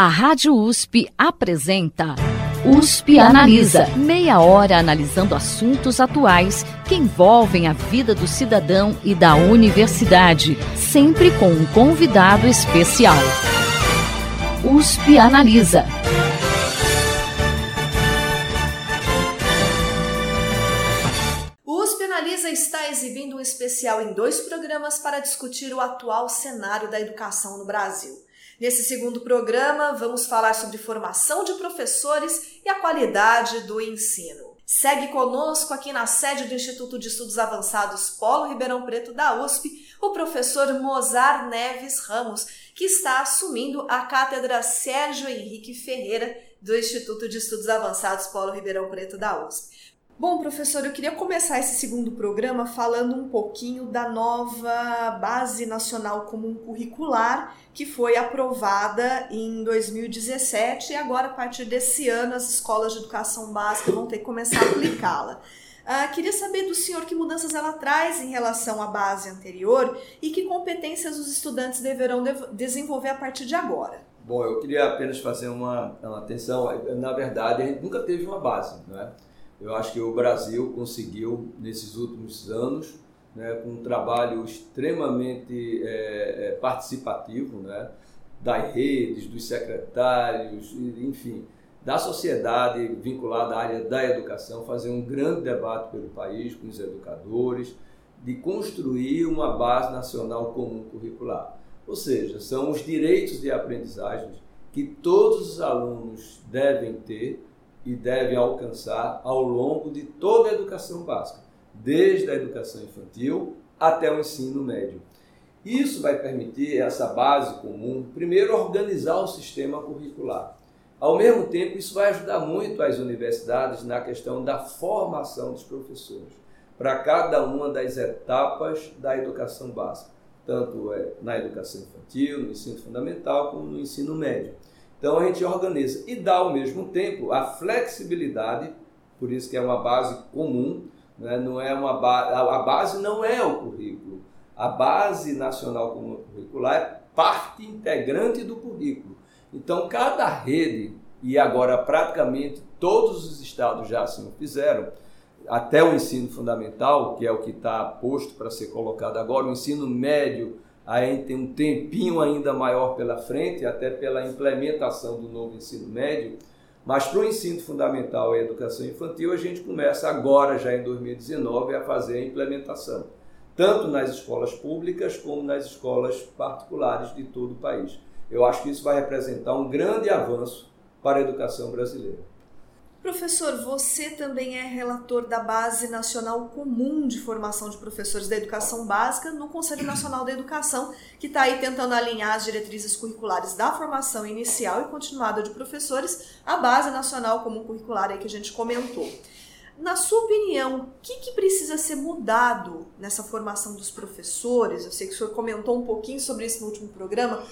A Rádio USP apresenta USP Analisa. Meia hora analisando assuntos atuais que envolvem a vida do cidadão e da universidade, sempre com um convidado especial. USP Analisa. USP Analisa está exibindo um especial em dois programas para discutir o atual cenário da educação no Brasil. Nesse segundo programa, vamos falar sobre formação de professores e a qualidade do ensino. Segue conosco aqui na sede do Instituto de Estudos Avançados Polo Ribeirão Preto da USP, o professor Mozar Neves Ramos, que está assumindo a cátedra Sérgio Henrique Ferreira do Instituto de Estudos Avançados Polo Ribeirão Preto da USP. Bom, professor, eu queria começar esse segundo programa falando um pouquinho da nova Base Nacional Comum Curricular, que foi aprovada em 2017 e agora, a partir desse ano, as escolas de educação básica vão ter que começar a aplicá-la. Uh, queria saber do senhor que mudanças ela traz em relação à base anterior e que competências os estudantes deverão de desenvolver a partir de agora. Bom, eu queria apenas fazer uma, uma atenção. Na verdade, a gente nunca teve uma base, não é? Eu acho que o Brasil conseguiu, nesses últimos anos, né, com um trabalho extremamente é, é, participativo né, das redes, dos secretários, enfim, da sociedade vinculada à área da educação, fazer um grande debate pelo país com os educadores, de construir uma base nacional comum curricular. Ou seja, são os direitos de aprendizagem que todos os alunos devem ter e devem alcançar ao longo de toda a educação básica, desde a educação infantil até o ensino médio. Isso vai permitir essa base comum, primeiro, organizar o sistema curricular. Ao mesmo tempo, isso vai ajudar muito as universidades na questão da formação dos professores, para cada uma das etapas da educação básica, tanto é, na educação infantil, no ensino fundamental, como no ensino médio. Então a gente organiza e dá ao mesmo tempo a flexibilidade, por isso que é uma base comum, né? não é uma ba a base não é o currículo. A base nacional comum curricular é parte integrante do currículo. Então cada rede e agora praticamente todos os estados já assim o fizeram, até o ensino fundamental, que é o que está posto para ser colocado agora, o ensino médio aí tem um tempinho ainda maior pela frente, até pela implementação do novo ensino médio, mas para o ensino fundamental e educação infantil, a gente começa agora, já em 2019, a fazer a implementação, tanto nas escolas públicas como nas escolas particulares de todo o país. Eu acho que isso vai representar um grande avanço para a educação brasileira. Professor, você também é relator da Base Nacional Comum de Formação de Professores da Educação Básica no Conselho Nacional da Educação, que está aí tentando alinhar as diretrizes curriculares da formação inicial e continuada de professores à Base Nacional Comum Curricular aí que a gente comentou. Na sua opinião, o que, que, precisa ser mudado nessa formação dos professores? Eu sei que o senhor comentou um pouquinho sobre isso no último programa,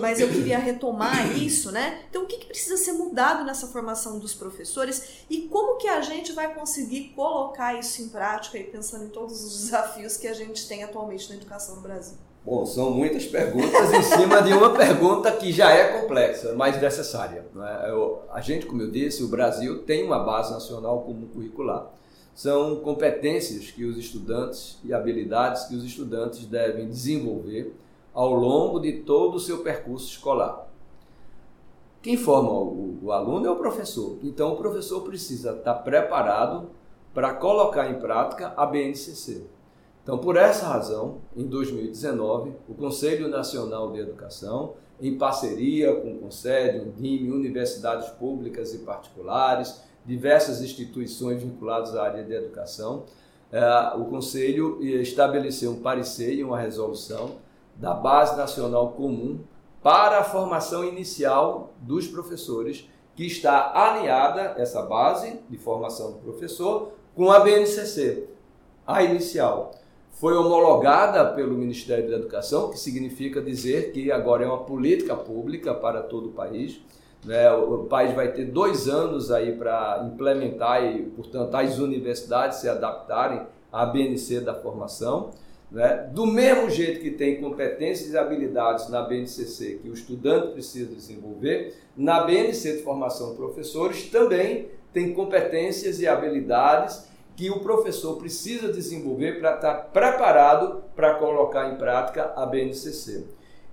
mas eu queria retomar isso, né? Então, o que, que precisa ser mudado nessa formação dos professores e como que a gente vai conseguir colocar isso em prática, aí, pensando em todos os desafios que a gente tem atualmente na educação no Brasil? Bom, são muitas perguntas em cima de uma pergunta que já é complexa, mas necessária. Né? Eu, a gente, como eu disse, o Brasil tem uma base nacional comum curricular. São competências que os estudantes e habilidades que os estudantes devem desenvolver ao longo de todo o seu percurso escolar. Quem forma o, o aluno é o professor. Então, o professor precisa estar preparado para colocar em prática a BNCC. Então, por essa razão, em 2019, o Conselho Nacional de Educação, em parceria com o Conselho, DIME, universidades públicas e particulares, diversas instituições vinculadas à área de educação, eh, o Conselho estabeleceu um parecer e uma resolução da Base Nacional Comum para a formação inicial dos professores, que está alinhada, essa base de formação do professor, com a BNCC, a inicial foi homologada pelo Ministério da Educação, que significa dizer que agora é uma política pública para todo o país. Né? O país vai ter dois anos aí para implementar e, portanto, as universidades se adaptarem à BNC da formação. Né? Do mesmo jeito que tem competências e habilidades na BNCC que o estudante precisa desenvolver, na BNC de formação de professores também tem competências e habilidades que o professor precisa desenvolver para estar preparado para colocar em prática a BNCC.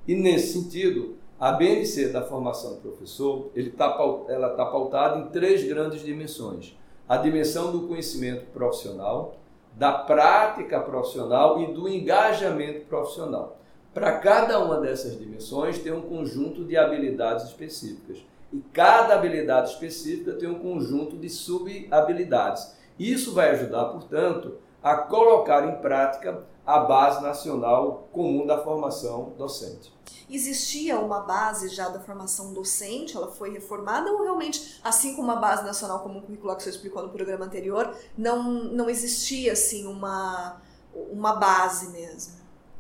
E nesse sentido, a BNC da formação do professor, tá, ela está pautada em três grandes dimensões. A dimensão do conhecimento profissional, da prática profissional e do engajamento profissional. Para cada uma dessas dimensões tem um conjunto de habilidades específicas. E cada habilidade específica tem um conjunto de subhabilidades. Isso vai ajudar, portanto, a colocar em prática a base nacional comum da formação docente. Existia uma base já da formação docente, ela foi reformada ou realmente, assim como a base nacional comum curricular que você explicou no programa anterior, não, não existia assim uma, uma base mesmo?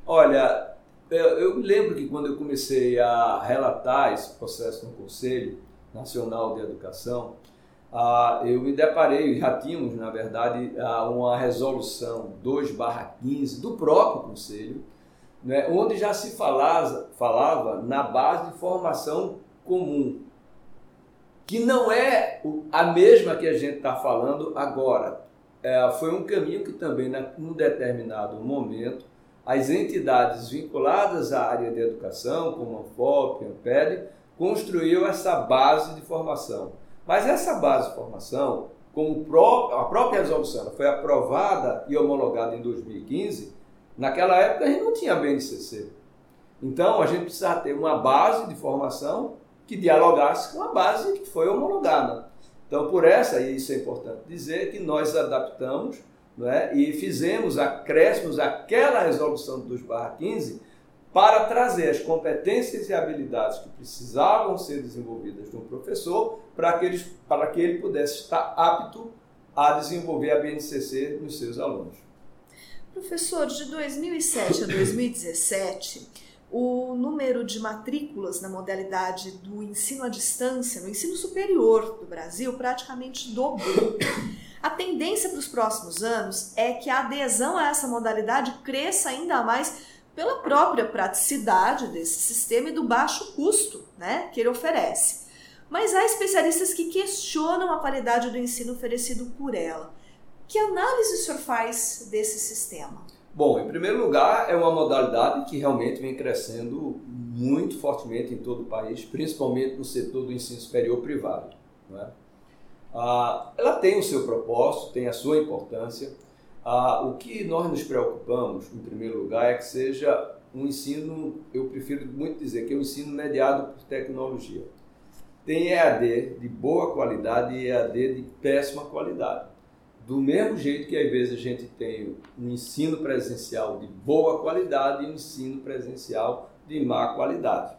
Olha, eu lembro que quando eu comecei a relatar esse processo no Conselho Nacional de Educação, ah, eu me deparei, já tínhamos, na verdade, ah, uma resolução 2-15 do próprio Conselho, né, onde já se falava, falava na base de formação comum, que não é a mesma que a gente está falando agora. É, foi um caminho que também, num determinado momento, as entidades vinculadas à área de educação, como a FOP, a AMPED, construiu essa base de formação. Mas essa base de formação, como a própria resolução foi aprovada e homologada em 2015, naquela época a gente não tinha BNCC. Então a gente precisava ter uma base de formação que dialogasse com a base que foi homologada. Então, por essa, e isso é importante dizer, que nós adaptamos é, e fizemos acréscimos àquela resolução dos barra 15 para trazer as competências e habilidades que precisavam ser desenvolvidas no professor para que, eles, para que ele pudesse estar apto a desenvolver a BNCC nos seus alunos. Professor, de 2007 a 2017, o número de matrículas na modalidade do ensino à distância, no ensino superior do Brasil, praticamente dobrou. A tendência para os próximos anos é que a adesão a essa modalidade cresça ainda mais pela própria praticidade desse sistema e do baixo custo né, que ele oferece. Mas há especialistas que questionam a qualidade do ensino oferecido por ela. Que análise o senhor faz desse sistema? Bom, em primeiro lugar, é uma modalidade que realmente vem crescendo muito fortemente em todo o país, principalmente no setor do ensino superior privado. É? Ah, ela tem o seu propósito, tem a sua importância, ah, o que nós nos preocupamos, em primeiro lugar, é que seja um ensino, eu prefiro muito dizer que é um ensino mediado por tecnologia. Tem EAD de boa qualidade e EAD de péssima qualidade. Do mesmo jeito que às vezes a gente tem um ensino presencial de boa qualidade e um ensino presencial de má qualidade.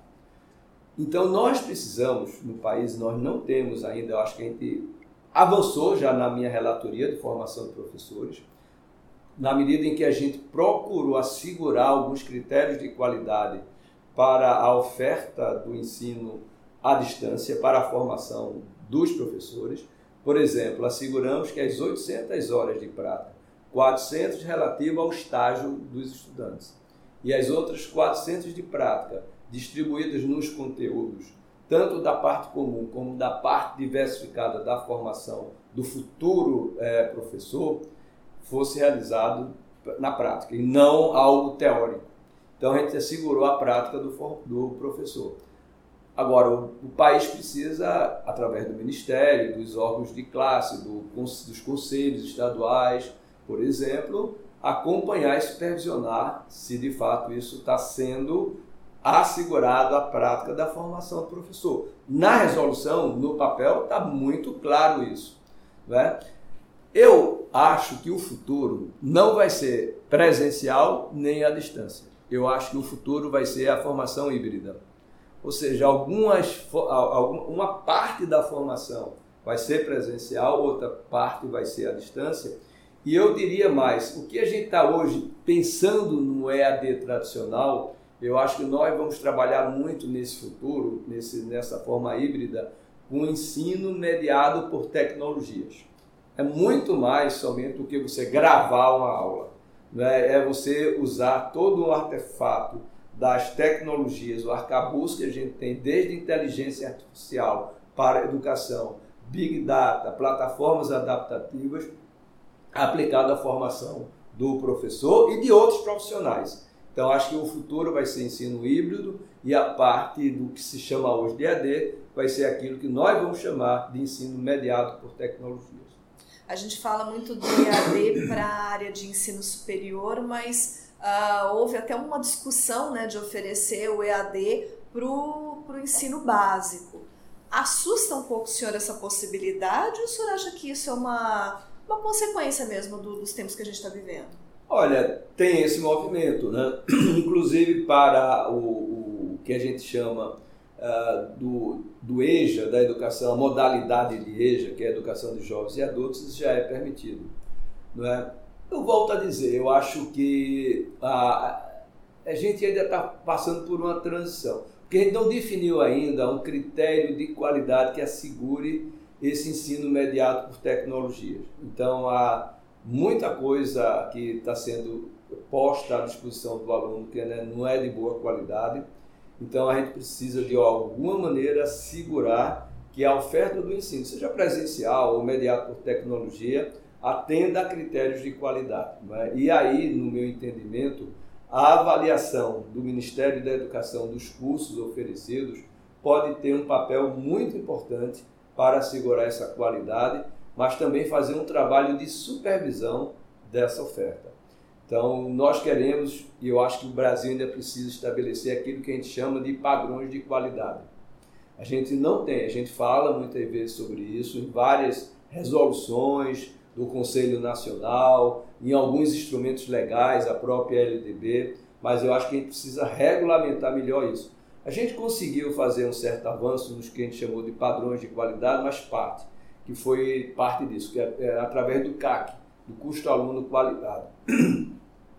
Então nós precisamos, no país, nós não temos ainda, eu acho que a gente avançou já na minha relatoria de formação de professores, na medida em que a gente procurou assegurar alguns critérios de qualidade para a oferta do ensino à distância, para a formação dos professores. Por exemplo, asseguramos que as 800 horas de prática, 400 relativo ao estágio dos estudantes e as outras 400 de prática distribuídas nos conteúdos, tanto da parte comum como da parte diversificada da formação do futuro é, professor, fosse realizado na prática e não algo teórico. Então a gente assegurou a prática do, do professor. Agora, o, o, país precisa, através do Ministério, dos órgãos de classe, do, dos conselhos estaduais, por exemplo, acompanhar e supervisionar se de fato isso está sendo assegurado a prática da formação do professor. Na resolução, no papel, está muito claro isso. Né? Eu acho que o futuro não vai ser presencial nem à distância. Eu acho que o futuro vai ser a formação híbrida. Ou seja, algumas, uma parte da formação vai ser presencial, outra parte vai ser à distância. E eu diria mais, o que a gente está hoje pensando no EAD tradicional, eu acho que nós vamos trabalhar muito nesse futuro, nesse, nessa forma híbrida, com ensino mediado por tecnologias é muito mais somente do que você gravar uma aula. né, é você usar todo o artefato das tecnologias, o arcabouço que a gente tem, desde inteligência artificial para educação, Big Data, plataformas adaptativas, aplicado à formação do professor e de outros profissionais. Então, acho que o futuro vai ser ensino híbrido e a parte do que se chama hoje de EAD vai ser aquilo que nós vamos chamar de ensino mediado por tecnologias. A gente fala muito do EAD para a área de ensino superior, mas uh, houve até uma discussão né, de oferecer o EAD para o ensino básico. Assusta um pouco o senhor essa possibilidade ou o senhor acha que isso é uma, uma consequência mesmo do, dos tempos que a gente está vivendo? Olha, tem esse movimento, né? inclusive para o, o que a gente chama uh, do, do EJA, da educação, a modalidade de EJA, que é a educação de jovens e adultos, já é permitido. Não é? Eu volto a dizer, eu acho que a, a gente ainda está passando por uma transição, porque a gente não definiu ainda um critério de qualidade que assegure esse ensino mediado por tecnologias. Então, a muita coisa que está sendo posta à disposição do aluno que né, não é de boa qualidade. Então a gente precisa de alguma maneira segurar que a oferta do ensino, seja presencial ou mediado por tecnologia, atenda a critérios de qualidade. É? E aí, no meu entendimento, a avaliação do Ministério da Educação dos cursos oferecidos pode ter um papel muito importante para assegurar essa qualidade mas também fazer um trabalho de supervisão dessa oferta. Então, nós queremos, e eu acho que o Brasil ainda precisa estabelecer aquilo que a gente chama de padrões de qualidade. A gente não tem, a gente fala muitas vezes sobre isso em várias resoluções do Conselho Nacional, em alguns instrumentos legais, a própria LDB, mas eu acho que a gente precisa regulamentar melhor isso. A gente conseguiu fazer um certo avanço nos que a gente chamou de padrões de qualidade, mas parte que foi parte disso, que é, é através do CAC, custo aluno qualidade.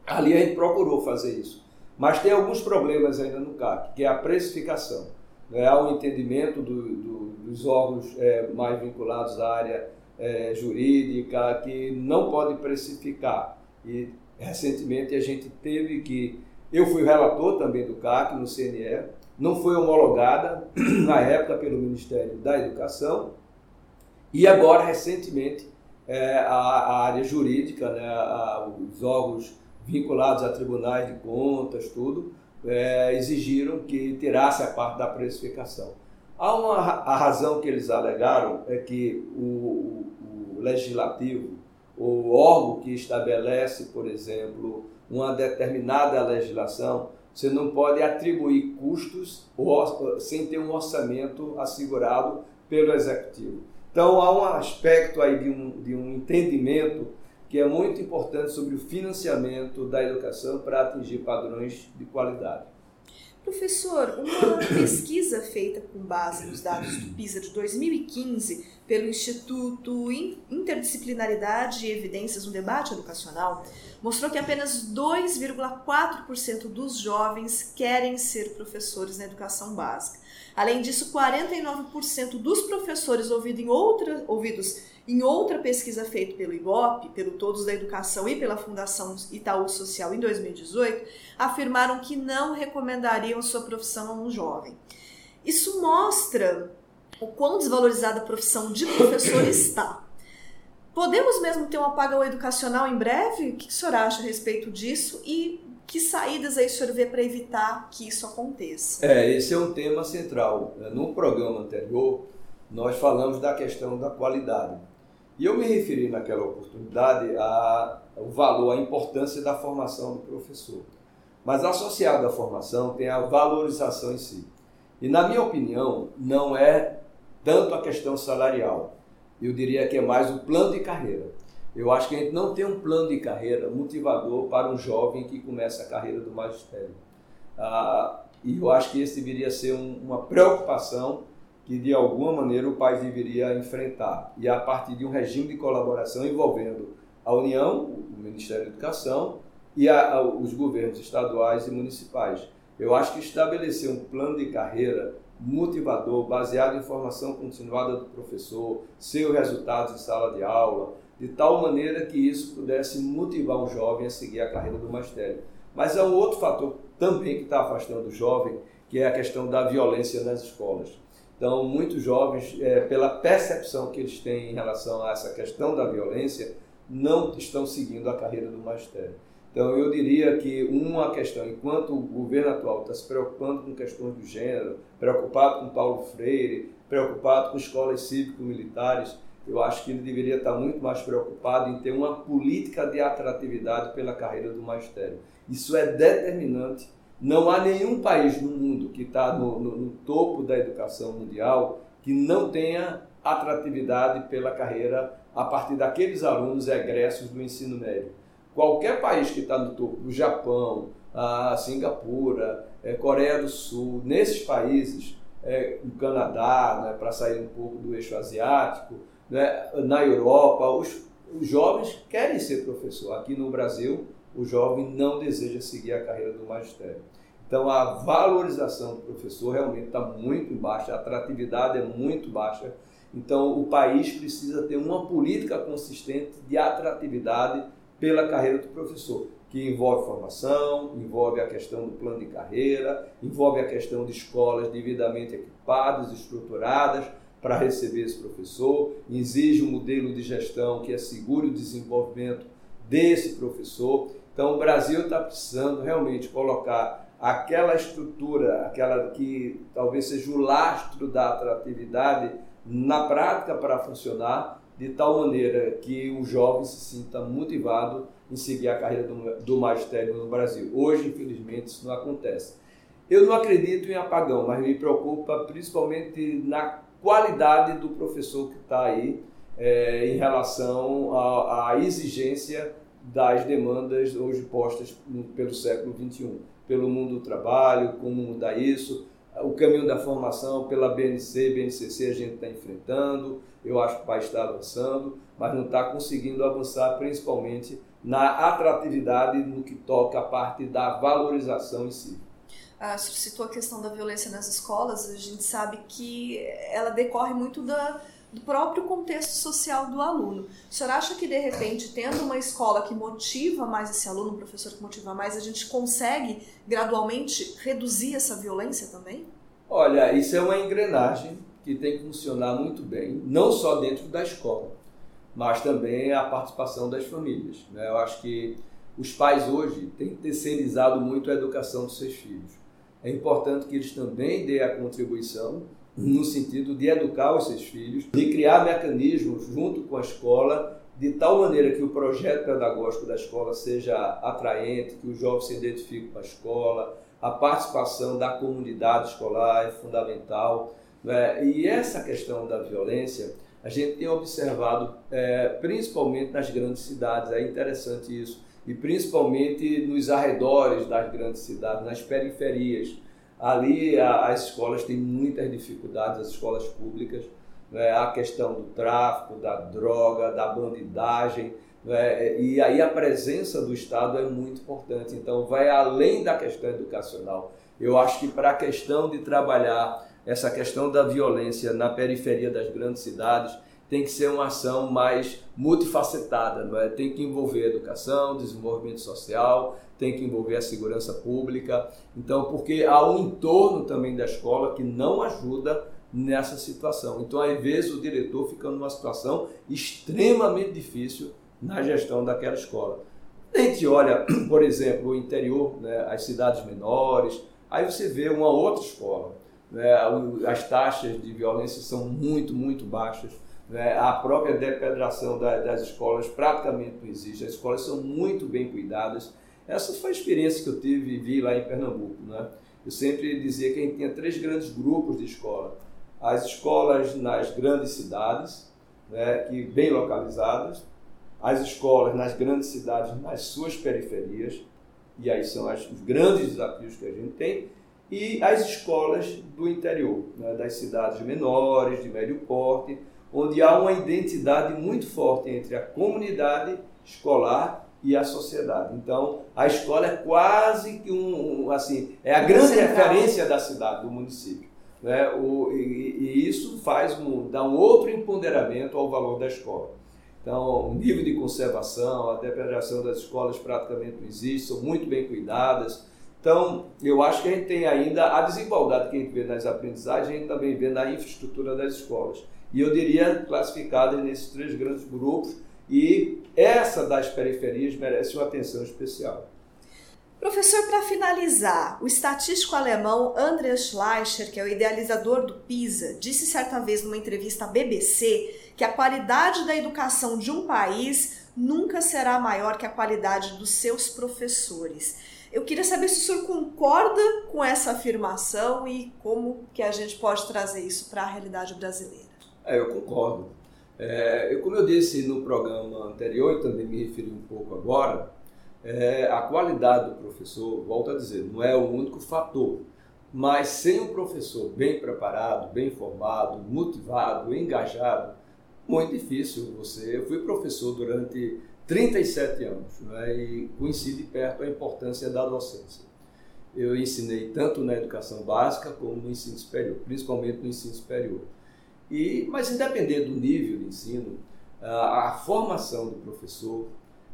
Ali a gente procurou fazer isso. Mas tem alguns problemas ainda no CAC, que é a precificação. Né? Há um entendimento do, do, dos órgãos é, mais vinculados à área é, jurídica que não pode precificar. E recentemente a gente teve que. Eu fui relator também do CAC no CNE, não foi homologada na época pelo Ministério da Educação, e agora, recentemente, é, a, a, área jurídica, né, a, os órgãos vinculados a tribunais de contas, tudo, é, exigiram que tirasse a parte da precificação. Há uma a razão que eles alegaram é que o, o, o legislativo, o órgão que estabelece, por exemplo, uma determinada legislação, você não pode atribuir custos sem ter um orçamento assegurado pelo executivo. Então há um aspecto aí de um, de um entendimento que é muito importante sobre o financiamento da educação para atingir padrões de qualidade. Professor, uma pesquisa feita com base nos dados do PISA de 2015 pelo Instituto Interdisciplinaridade e Evidências no Debate Educacional mostrou que apenas 2,4% dos jovens querem ser professores na educação básica. Além disso, 49% dos professores ouvido em outra, ouvidos em outra pesquisa feita pelo IBOP, pelo Todos da Educação e pela Fundação Itaú Social em 2018, afirmaram que não recomendariam sua profissão a um jovem. Isso mostra o quão desvalorizada a profissão de professor está. Podemos mesmo ter um apagão educacional em breve? O que o senhor acha a respeito disso? E que saídas aí o senhor vê para evitar que isso aconteça? É, esse é um tema central. No programa anterior, nós falamos da questão da qualidade. E eu me referi naquela oportunidade ao valor, à importância da formação do professor. Mas associado à formação tem a valorização em si. E na minha opinião, não é tanto a questão salarial. Eu diria que é mais o plano de carreira. Eu acho que a gente não tem um plano de carreira motivador para um jovem que começa a carreira do magistério. Ah, e eu acho que esse deveria ser um, uma preocupação que, de alguma maneira, o país deveria enfrentar. E a partir de um regime de colaboração envolvendo a União, o Ministério da Educação e a, a, os governos estaduais e municipais. Eu acho que estabelecer um plano de carreira motivador, baseado em formação continuada do professor, seus resultados em sala de aula, de tal maneira que isso pudesse motivar o jovem a seguir a carreira do magistério. Mas há um outro fator também que está afastando o jovem, que é a questão da violência nas escolas. Então, muitos jovens, é, pela percepção que eles têm em relação a essa questão da violência, não estão seguindo a carreira do magistério. Então, eu diria que uma questão, enquanto o governo atual está se preocupando com questões do gênero, preocupado com Paulo Freire, preocupado com escolas cívico-militares, eu acho que ele deveria estar muito mais preocupado em ter uma política de atratividade pela carreira do magistério. Isso é determinante. Não há nenhum país no mundo que está no, no, no topo da educação mundial que não tenha atratividade pela carreira a partir daqueles alunos egressos do ensino médio. Qualquer país que está no topo, o Japão, a Singapura, é, Coreia do Sul, nesses países, é, o Canadá, né, para sair um pouco do eixo asiático, né, na Europa, os, os jovens querem ser professor. Aqui no Brasil, o jovem não deseja seguir a carreira do magistério. Então, a valorização do professor realmente está muito baixa, a atratividade é muito baixa. Então, o país precisa ter uma política consistente de atratividade pela carreira do professor, que envolve formação, envolve a questão do plano de carreira, envolve a questão de escolas devidamente equipadas, estruturadas para receber esse professor, exige um modelo de gestão que assegure o desenvolvimento desse professor. Então, o Brasil está precisando realmente colocar aquela estrutura, aquela que talvez seja o lastro da atratividade na prática para funcionar de tal maneira que o jovem se sinta motivado em seguir a carreira do, do magistério no Brasil. Hoje, infelizmente, isso não acontece. Eu não acredito em apagão, mas me preocupa principalmente na qualidade do professor que está aí é, em relação à, à, exigência das demandas hoje postas pelo século XXI, pelo mundo do trabalho, como mudar isso, o caminho da formação pela BNC, BNCC a gente está enfrentando, eu acho que país está avançando, mas não está conseguindo avançar principalmente na atratividade no que toca a parte da valorização em si. Ah, você citou a questão da violência nas escolas, a gente sabe que ela decorre muito da, do próprio contexto social do aluno. O senhor acha que, de repente, tendo uma escola que motiva mais esse aluno, um professor que motiva mais, a gente consegue gradualmente reduzir essa violência também? Olha, isso é uma engrenagem que tem que funcionar muito bem, não só dentro da escola, mas também a participação das famílias. Né? Eu acho que os pais hoje têm terceirizado muito a educação dos seus filhos. É importante que eles também dêem a contribuição no sentido de educar os seus filhos, de criar mecanismos junto com a escola, de tal maneira que o projeto pedagógico da escola seja atraente, que o jovem se identifique com a escola, a participação da comunidade escolar é fundamental. Né? E essa questão da violência, a gente tem observado é, principalmente nas grandes cidades, é interessante isso, e principalmente nos arredores das grandes cidades, nas periferias. Ali a, as escolas têm muitas dificuldades, as escolas públicas, né? a questão do tráfico, da droga, da bandidagem, né? e aí a presença do Estado é muito importante. Então, vai além da questão educacional. Eu acho que para a questão de trabalhar essa questão da violência na periferia das grandes cidades tem que ser uma ação mais multifacetada, não é? Tem que envolver educação, desenvolvimento social, tem que envolver a segurança pública. Então, porque há um entorno também da escola que não ajuda nessa situação. Então, às vezes, o diretor fica numa situação extremamente difícil na gestão daquela escola. A gente olha, por exemplo, o interior, né, as cidades menores, aí você vê uma outra escola. Né, as taxas de violência são muito, muito baixas. Né, a própria depedração das escolas praticamente não existe. As escolas são muito bem cuidadas. Essa foi a experiência que eu tive e vi lá em Pernambuco. Né? Eu sempre dizia que a gente tinha três grandes grupos de escola. As escolas nas grandes cidades, né, que bem localizadas, as escolas nas grandes cidades, nas suas periferias, e aí são as, os grandes desafios que a gente tem, e as escolas do interior, né, das cidades menores, de médio porte, onde há uma identidade muito forte entre a comunidade escolar e a sociedade. Então, a escola é quase que um, assim, é a grande referência da cidade, do município. Né? O, e, e, isso faz um, dá um outro empoderamento ao valor da escola. Então, o nível de conservação, a depredação das escolas praticamente não existe, são muito bem cuidadas. Então, eu acho que a gente tem ainda a desigualdade que a gente vê nas aprendizagens, a gente também vê na infraestrutura das escolas. E eu diria classificadas nesses três grandes grupos, e essa das periferias merece uma atenção especial. Professor, para finalizar, o estatístico alemão Andreas Schleicher, que é o idealizador do PISA, disse certa vez numa entrevista à BBC que a qualidade da educação de um país nunca será maior que a qualidade dos seus professores. Eu queria saber se o senhor concorda com essa afirmação e como que a gente pode trazer isso para a realidade brasileira. É, eu concordo. É, como eu disse no programa anterior e também me referi um pouco agora, é, a qualidade do professor, volto a dizer, não é o único fator. Mas sem um professor bem preparado, bem formado, motivado, engajado, muito difícil você. Eu fui professor durante 37 anos né, e coincide perto a importância da docência. Eu ensinei tanto na educação básica como no ensino superior, principalmente no ensino superior. E, mas independente do nível de ensino, a, a formação do professor,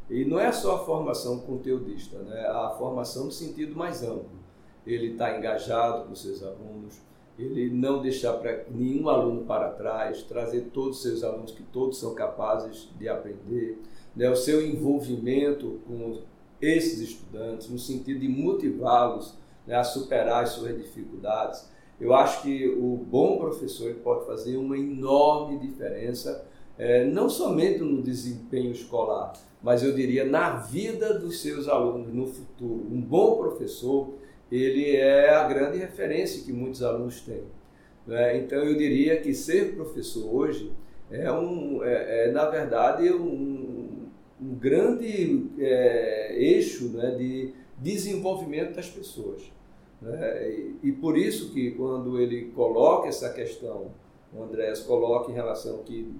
e não é só a formação conteudista, né, a formação no sentido mais amplo. Ele está engajado com seus alunos, ele não deixar para nenhum aluno para trás, trazer todos os seus alunos que todos são capazes de aprender, né, o seu envolvimento com esses estudantes, no sentido de motivá-los né, a superar as suas dificuldades. Eu acho que o bom professor pode fazer uma enorme diferença, é, não somente no desempenho escolar, mas eu diria na vida dos seus alunos no futuro. Um bom professor ele é a grande referência que muitos alunos têm. Né? Então eu diria que ser professor hoje é, um, é, é na verdade, um, um grande é, eixo né, de desenvolvimento das pessoas. Né? E, e, por isso que quando ele coloca essa questão, o Andrés coloca em relação que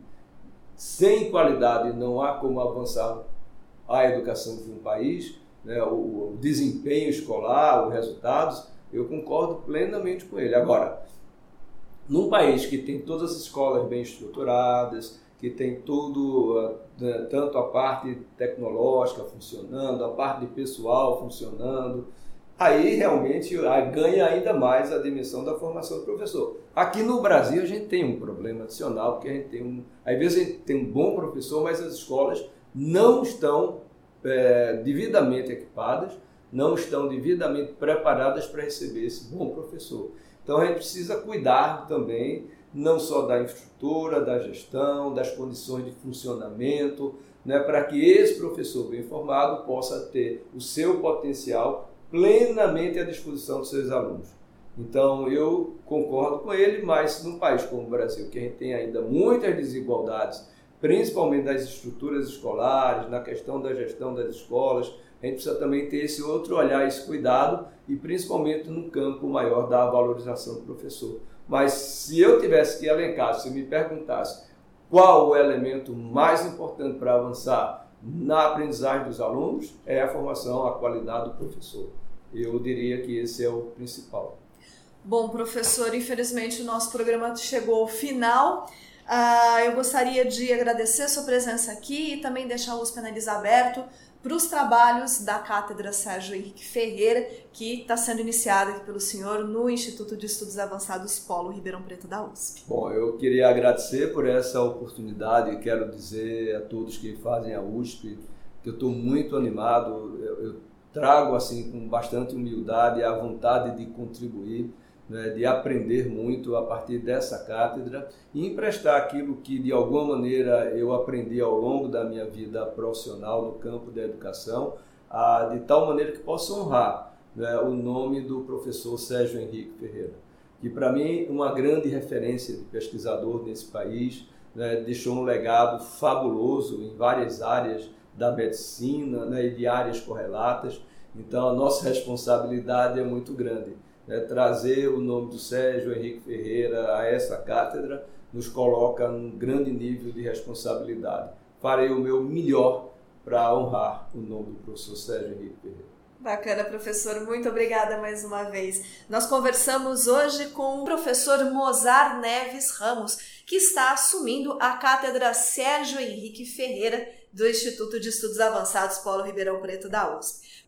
sem qualidade não há como avançar a educação de um país, né, o, o, desempenho escolar, os resultados, eu concordo plenamente com ele. Agora, num país que tem todas as escolas bem estruturadas, que tem tudo, né, tanto a parte tecnológica funcionando, a parte de pessoal funcionando, aí realmente ganha ainda mais a dimensão da formação do professor. Aqui no Brasil a gente tem um problema adicional, porque a gente tem um. Às vezes a gente tem um bom professor, mas as escolas não estão é, devidamente equipadas, não estão devidamente preparadas para receber esse bom professor. Então a gente precisa cuidar também não só da infraestrutura, da gestão, das condições de funcionamento, né, para que esse professor bem formado possa ter o seu potencial plenamente à disposição dos seus alunos. Então eu concordo com ele, mas num país como o Brasil, que a gente tem ainda muitas desigualdades principalmente das estruturas escolares, na questão da gestão das escolas. A gente precisa também ter esse outro olhar, esse cuidado, e principalmente no campo maior da valorização do professor. Mas se eu tivesse que elencar, se me perguntasse qual o elemento mais importante para avançar na aprendizagem dos alunos, é a formação, a qualidade do professor. Eu diria que esse é o principal. Bom, professor, infelizmente o nosso programa chegou ao final. Uh, eu gostaria de agradecer a sua presença aqui e também deixar o USP Analisa aberto para os trabalhos da Cátedra Sérgio Henrique Ferreira, que está sendo iniciada aqui pelo senhor no Instituto de Estudos Avançados Polo Ribeirão Preto da USP. Bom, eu queria agradecer por essa oportunidade e quero dizer a todos que fazem a USP que eu estou muito animado, eu, eu trago assim com bastante humildade a vontade de contribuir né, de aprender muito a partir dessa cátedra e emprestar aquilo que de alguma maneira eu aprendi ao longo da minha vida profissional no campo da educação, a, de tal maneira que possa honrar né, o nome do professor Sérgio Henrique Ferreira, que para mim uma grande referência de pesquisador nesse país, né, deixou um legado fabuloso em várias áreas da medicina né, e de áreas correlatas. Então a nossa responsabilidade é muito grande né, trazer o nome do Sérgio Henrique Ferreira a essa cátedra nos coloca num grande nível de responsabilidade. Farei o meu melhor para honrar o nome do professor Sérgio Henrique Ferreira. Bacana, professor. Muito obrigada mais uma vez. Nós conversamos hoje com o professor Mozar Neves Ramos, que está assumindo a cátedra Sérgio Henrique Ferreira do Instituto de Estudos Avançados Paulo Ribeirão Preto da USP.